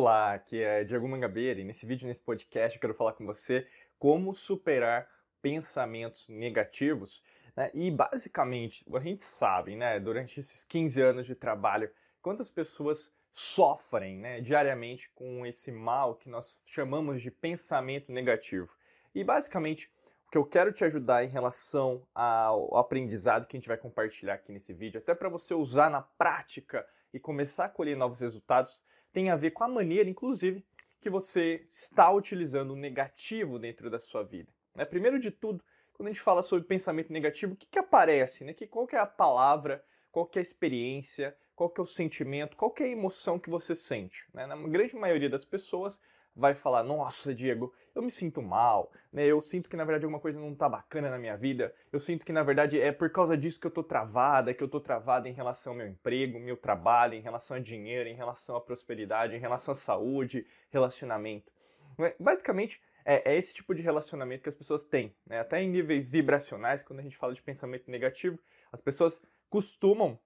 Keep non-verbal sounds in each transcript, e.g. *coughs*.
Olá, aqui é Diego Mangabeira e nesse vídeo, nesse podcast, eu quero falar com você como superar pensamentos negativos. Né? E basicamente, a gente sabe, né, durante esses 15 anos de trabalho, quantas pessoas sofrem né, diariamente com esse mal que nós chamamos de pensamento negativo. E basicamente, o que eu quero te ajudar em relação ao aprendizado que a gente vai compartilhar aqui nesse vídeo, até para você usar na prática e começar a colher novos resultados, tem a ver com a maneira, inclusive, que você está utilizando o negativo dentro da sua vida. Né? Primeiro de tudo, quando a gente fala sobre pensamento negativo, o que, que aparece? Né? Que, qual que é a palavra, qual que é a experiência, qual que é o sentimento, qual que é a emoção que você sente? Né? Na grande maioria das pessoas, vai falar: Nossa, Diego, eu me sinto mal, né? Eu sinto que na verdade alguma coisa não tá bacana na minha vida. Eu sinto que na verdade é por causa disso que eu tô travada, que eu tô travada em relação ao meu emprego, meu trabalho, em relação a dinheiro, em relação à prosperidade, em relação à saúde, relacionamento. Né? Basicamente, é, é, esse tipo de relacionamento que as pessoas têm, né? até em níveis vibracionais, quando a gente fala de pensamento negativo, as pessoas costumam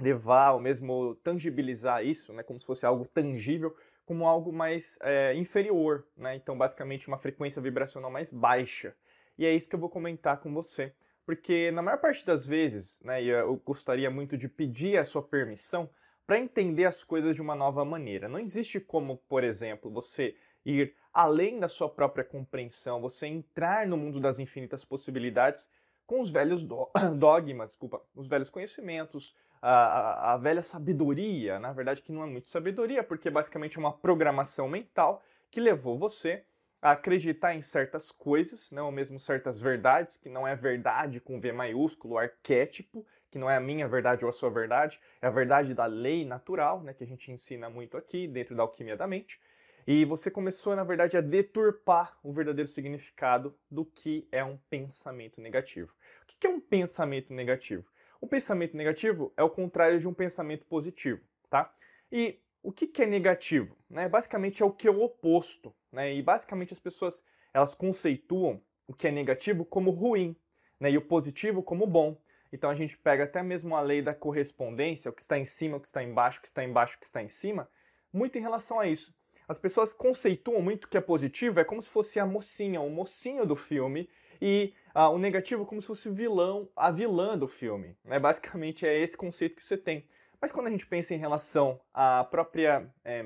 levar ou mesmo tangibilizar isso, né, como se fosse algo tangível, como algo mais é, inferior, né? Então, basicamente, uma frequência vibracional mais baixa. E é isso que eu vou comentar com você. Porque, na maior parte das vezes, né, eu gostaria muito de pedir a sua permissão para entender as coisas de uma nova maneira. Não existe como, por exemplo, você ir além da sua própria compreensão, você entrar no mundo das infinitas possibilidades com os velhos *coughs* dogmas, desculpa, os velhos conhecimentos, a, a, velha sabedoria, na verdade que não é muito sabedoria, porque basicamente é uma programação mental que levou você a acreditar em certas coisas, né, ou mesmo certas verdades, que não é verdade com V maiúsculo, arquétipo, que não é a minha verdade ou a sua verdade, é a verdade da lei natural, né, que a gente ensina muito aqui dentro da alquimia da mente. E você começou, na verdade, a deturpar o verdadeiro significado do que é um pensamento negativo. O que é um pensamento negativo? O pensamento negativo é o contrário de um pensamento positivo, tá? E o que, que é negativo? Né? Basicamente é o que é o oposto, né? E basicamente as pessoas elas conceituam o que é negativo como ruim, né? E o positivo como bom. Então a gente pega até mesmo a lei da correspondência, o que está em cima, o que está embaixo, o que está embaixo, o que está em cima, muito em relação a isso. As pessoas conceituam muito que é positivo, é como se fosse a mocinha, o mocinho do filme, e ah, o negativo como se fosse vilão, a vilã do filme. Né? Basicamente é esse conceito que você tem. Mas quando a gente pensa em relação à própria é,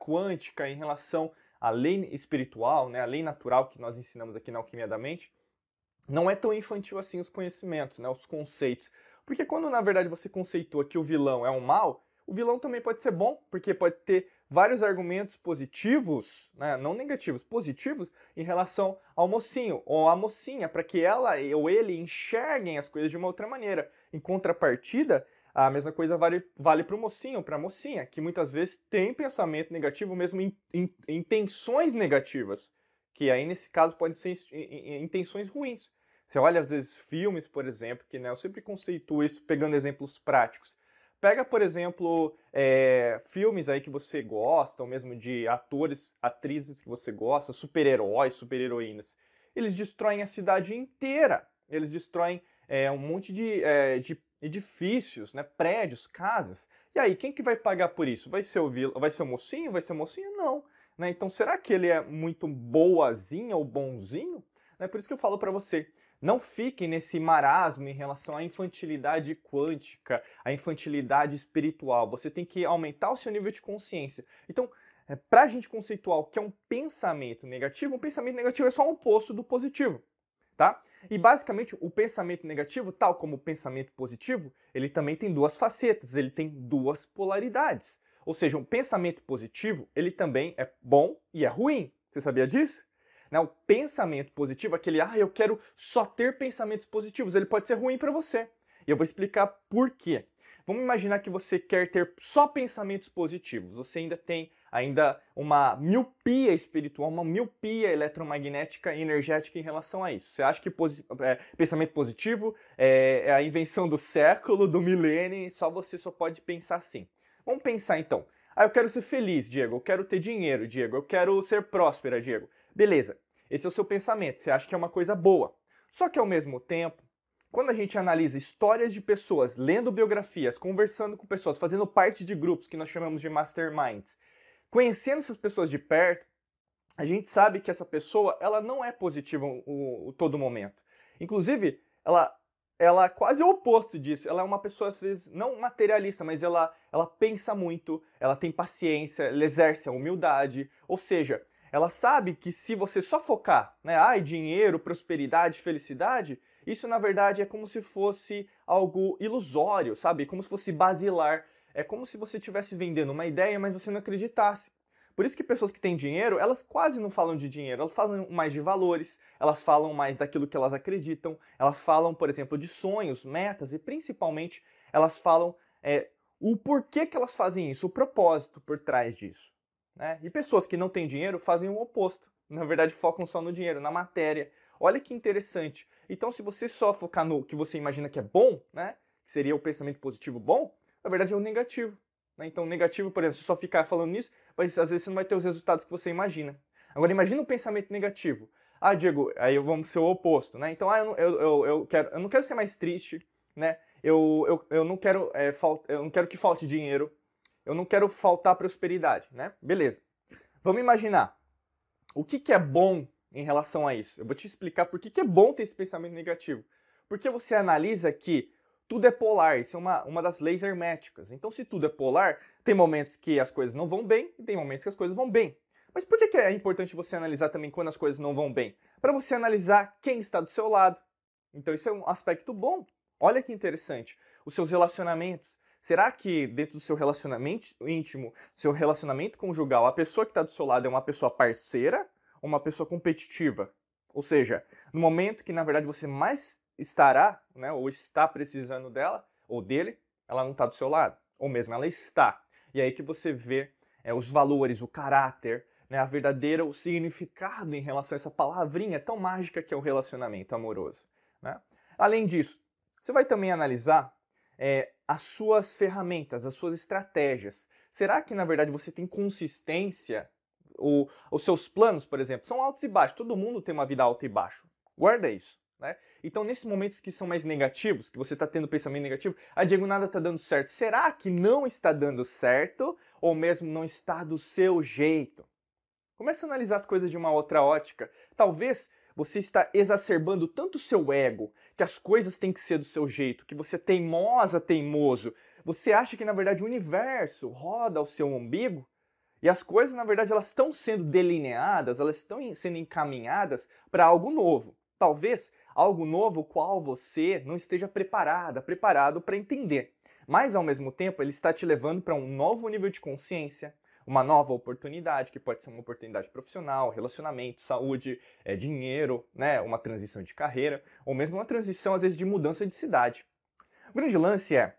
quântica, em relação à lei espiritual, né, a lei natural que nós ensinamos aqui na Alquimia da Mente, não é tão infantil assim os conhecimentos, né, os conceitos. Porque quando na verdade você conceitua que o vilão é um mal, o vilão também pode ser bom, porque pode ter vários argumentos positivos, né, não negativos, positivos, em relação ao mocinho ou à mocinha, para que ela ou ele enxerguem as coisas de uma outra maneira. Em contrapartida, a mesma coisa vale, vale para o mocinho, para a mocinha, que muitas vezes tem pensamento negativo, mesmo in, in, intenções negativas, que aí nesse caso podem ser intenções ruins. Você olha às vezes filmes, por exemplo, que né, eu sempre conceituo isso pegando exemplos práticos Pega, por exemplo, é, filmes aí que você gosta, ou mesmo de atores, atrizes que você gosta, super-heróis, super-heroínas. Eles destroem a cidade inteira. Eles destroem é, um monte de, é, de edifícios, né, prédios, casas. E aí, quem que vai pagar por isso? Vai ser o, vil... vai ser o mocinho? Vai ser mocinha? Não. Né? Então, será que ele é muito boazinha ou bonzinho? É por isso que eu falo para você, não fique nesse marasmo em relação à infantilidade quântica, à infantilidade espiritual. Você tem que aumentar o seu nível de consciência. Então, é, para a gente conceituar o que é um pensamento negativo, um pensamento negativo é só um oposto do positivo. Tá? E basicamente o pensamento negativo, tal como o pensamento positivo, ele também tem duas facetas, ele tem duas polaridades. Ou seja, um pensamento positivo, ele também é bom e é ruim. Você sabia disso? Né? O pensamento positivo, aquele, ah, eu quero só ter pensamentos positivos, ele pode ser ruim para você. E eu vou explicar por quê. Vamos imaginar que você quer ter só pensamentos positivos. Você ainda tem ainda uma miopia espiritual, uma miopia eletromagnética e energética em relação a isso. Você acha que posi é, pensamento positivo é, é, a invenção do século, do milênio, só você só pode pensar assim. Vamos pensar então. Ah, eu quero ser feliz, Diego. Eu quero ter dinheiro, Diego. Eu quero ser próspera, Diego. Beleza, esse é o seu pensamento, você acha que é uma coisa boa. Só que ao mesmo tempo, quando a gente analisa histórias de pessoas, lendo biografias, conversando com pessoas, fazendo parte de grupos que nós chamamos de masterminds, Conhecendo essas pessoas de perto, a gente sabe que essa pessoa ela não é positiva o, o todo momento. Inclusive, ela ela é quase o oposto disso. Ela é uma pessoa, às vezes, não materialista, mas ela, ela pensa muito, ela tem paciência, ela exerce a humildade. Ou seja, ela sabe que se você só focar, né, ai, dinheiro, prosperidade, felicidade, isso na verdade é como se fosse algo ilusório, sabe? Como se fosse basilar. É como se você estivesse vendendo uma ideia, mas você não acreditasse. Por isso que pessoas que têm dinheiro, elas quase não falam de dinheiro, elas falam mais de valores, elas falam mais daquilo que elas acreditam, elas falam, por exemplo, de sonhos, metas e principalmente elas falam é, o porquê que elas fazem isso, o propósito por trás disso. Né? E pessoas que não têm dinheiro fazem o oposto. Na verdade, focam só no dinheiro, na matéria. Olha que interessante. Então, se você só focar no que você imagina que é bom, né? Que seria o pensamento positivo bom, na verdade é o negativo. Né? Então, negativo, por exemplo, se só ficar falando nisso, mas às vezes você não vai ter os resultados que você imagina. Agora, imagina um pensamento negativo. Ah, Diego, aí vamos ser o oposto, né? Então, ah, eu, eu, eu, eu, quero, eu não quero ser mais triste, né? Eu, eu, eu, não quero, é, eu não quero que falte dinheiro, eu não quero faltar prosperidade, né? Beleza. Vamos imaginar. O que, que é bom em relação a isso? Eu vou te explicar por que, que é bom ter esse pensamento negativo. Porque você analisa que tudo é polar, isso é uma, uma das leis herméticas. Então, se tudo é polar, tem momentos que as coisas não vão bem e tem momentos que as coisas vão bem. Mas por que, que é importante você analisar também quando as coisas não vão bem? Para você analisar quem está do seu lado. Então, isso é um aspecto bom. Olha que interessante. Os seus relacionamentos. Será que dentro do seu relacionamento íntimo, seu relacionamento conjugal, a pessoa que está do seu lado é uma pessoa parceira ou uma pessoa competitiva? Ou seja, no momento que na verdade você mais estará, né, ou está precisando dela ou dele, ela não está do seu lado, ou mesmo ela está. E aí que você vê é, os valores, o caráter, né, a verdadeira, o significado em relação a essa palavrinha tão mágica que é o relacionamento amoroso. Né? Além disso, você vai também analisar é, as suas ferramentas, as suas estratégias. Será que na verdade você tem consistência? O, os seus planos, por exemplo, são altos e baixos. Todo mundo tem uma vida alta e baixo. Guarda isso. Né? Então, nesses momentos que são mais negativos, que você está tendo pensamento negativo, a Diego nada está dando certo. Será que não está dando certo ou mesmo não está do seu jeito? Comece a analisar as coisas de uma outra ótica. Talvez você está exacerbando tanto o seu ego, que as coisas têm que ser do seu jeito, que você é teimosa, teimoso. Você acha que na verdade o universo roda ao seu umbigo? E as coisas, na verdade, elas estão sendo delineadas, elas estão sendo encaminhadas para algo novo. Talvez algo novo qual você não esteja preparada, preparado para entender. Mas ao mesmo tempo, ele está te levando para um novo nível de consciência, uma nova oportunidade, que pode ser uma oportunidade profissional, relacionamento, saúde, é, dinheiro, né, uma transição de carreira, ou mesmo uma transição, às vezes, de mudança de cidade. O grande lance é,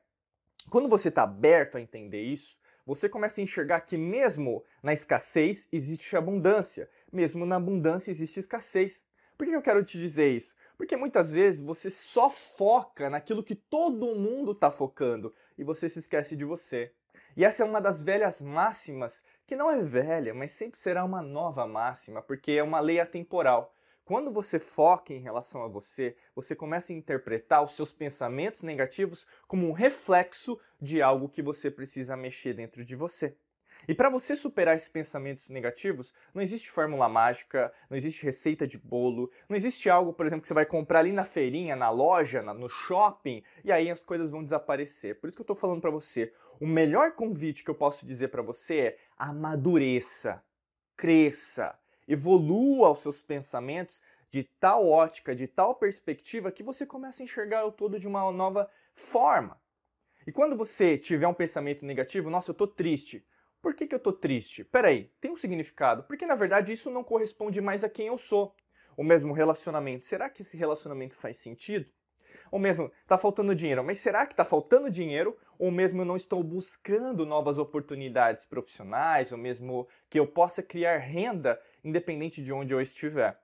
quando você está aberto a entender isso, você começa a enxergar que mesmo na escassez existe abundância, mesmo na abundância existe escassez. Por que eu quero te dizer isso? Porque muitas vezes você só foca naquilo que todo mundo está focando e você se esquece de você. E essa é uma das velhas máximas, que não é velha, mas sempre será uma nova máxima, porque é uma lei atemporal. Quando você foca em relação a você, você começa a interpretar os seus pensamentos negativos como um reflexo de algo que você precisa mexer dentro de você. E para você superar esses pensamentos negativos, não existe fórmula mágica, não existe receita de bolo, não existe algo, por exemplo, que você vai comprar ali na feirinha, na loja, no shopping, e aí as coisas vão desaparecer. Por isso que eu estou falando para você, o melhor convite que eu posso dizer para você é amadureça, cresça, evolua os seus pensamentos de tal ótica, de tal perspectiva, que você começa a enxergar o todo de uma nova forma. E quando você tiver um pensamento negativo, nossa, eu estou triste. Por que, que eu tô triste? Peraí, tem um significado. Porque na verdade isso não corresponde mais a quem eu sou. O mesmo relacionamento. Será que esse relacionamento faz sentido? Ou mesmo, tá faltando dinheiro, mas será que tá faltando dinheiro? Ou mesmo eu não estou buscando novas oportunidades profissionais, ou mesmo que eu possa criar renda independente de onde eu estiver?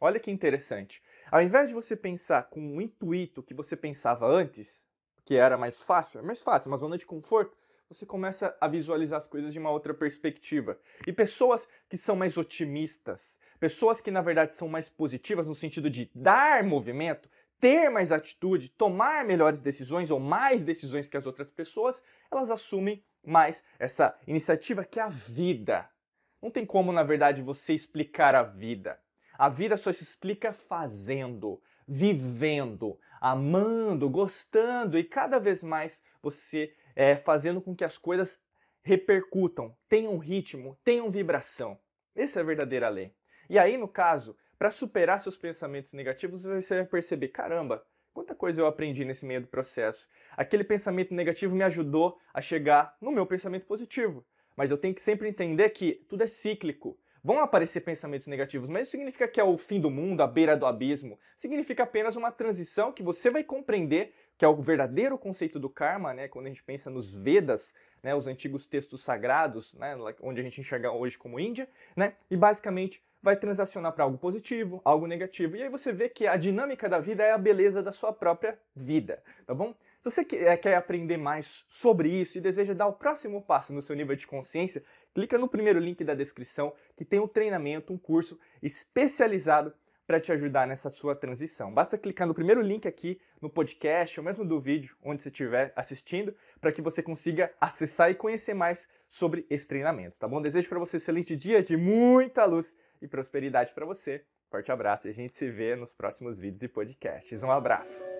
Olha que interessante. Ao invés de você pensar com o intuito que você pensava antes, que era mais fácil, é mais fácil, uma zona de conforto, você começa a visualizar as coisas de uma outra perspectiva. E pessoas que são mais otimistas, pessoas que na verdade são mais positivas no sentido de dar movimento, ter mais atitude, tomar melhores decisões ou mais decisões que as outras pessoas, elas assumem mais essa iniciativa que é a vida. Não tem como, na verdade, você explicar a vida. A vida só se explica fazendo, vivendo, amando, gostando e cada vez mais você é, fazendo com que as coisas repercutam, tenham ritmo, tenham vibração. Essa é a verdadeira lei. E aí, no caso, para superar seus pensamentos negativos, você vai perceber: caramba, quanta coisa eu aprendi nesse meio do processo. Aquele pensamento negativo me ajudou a chegar no meu pensamento positivo. Mas eu tenho que sempre entender que tudo é cíclico. Vão aparecer pensamentos negativos, mas isso significa que é o fim do mundo, a beira do abismo. Significa apenas uma transição que você vai compreender, que é o verdadeiro conceito do karma, né? Quando a gente pensa nos Vedas, né? Os antigos textos sagrados, né? Onde a gente enxerga hoje como Índia, né? E basicamente vai transacionar para algo positivo, algo negativo. E aí você vê que a dinâmica da vida é a beleza da sua própria vida, tá bom? Se você eh, quer aprender mais sobre isso e deseja dar o próximo passo no seu nível de consciência, clica no primeiro link da descrição que tem um treinamento, um curso especializado para te ajudar nessa sua transição. Basta clicar no primeiro link aqui no podcast ou mesmo do vídeo onde você estiver assistindo para que você consiga acessar e conhecer mais sobre esse treinamento, tá bom? Desejo para você um excelente dia de muita luz e prosperidade para você. Forte abraço e a gente se vê nos próximos vídeos e podcasts. Um abraço.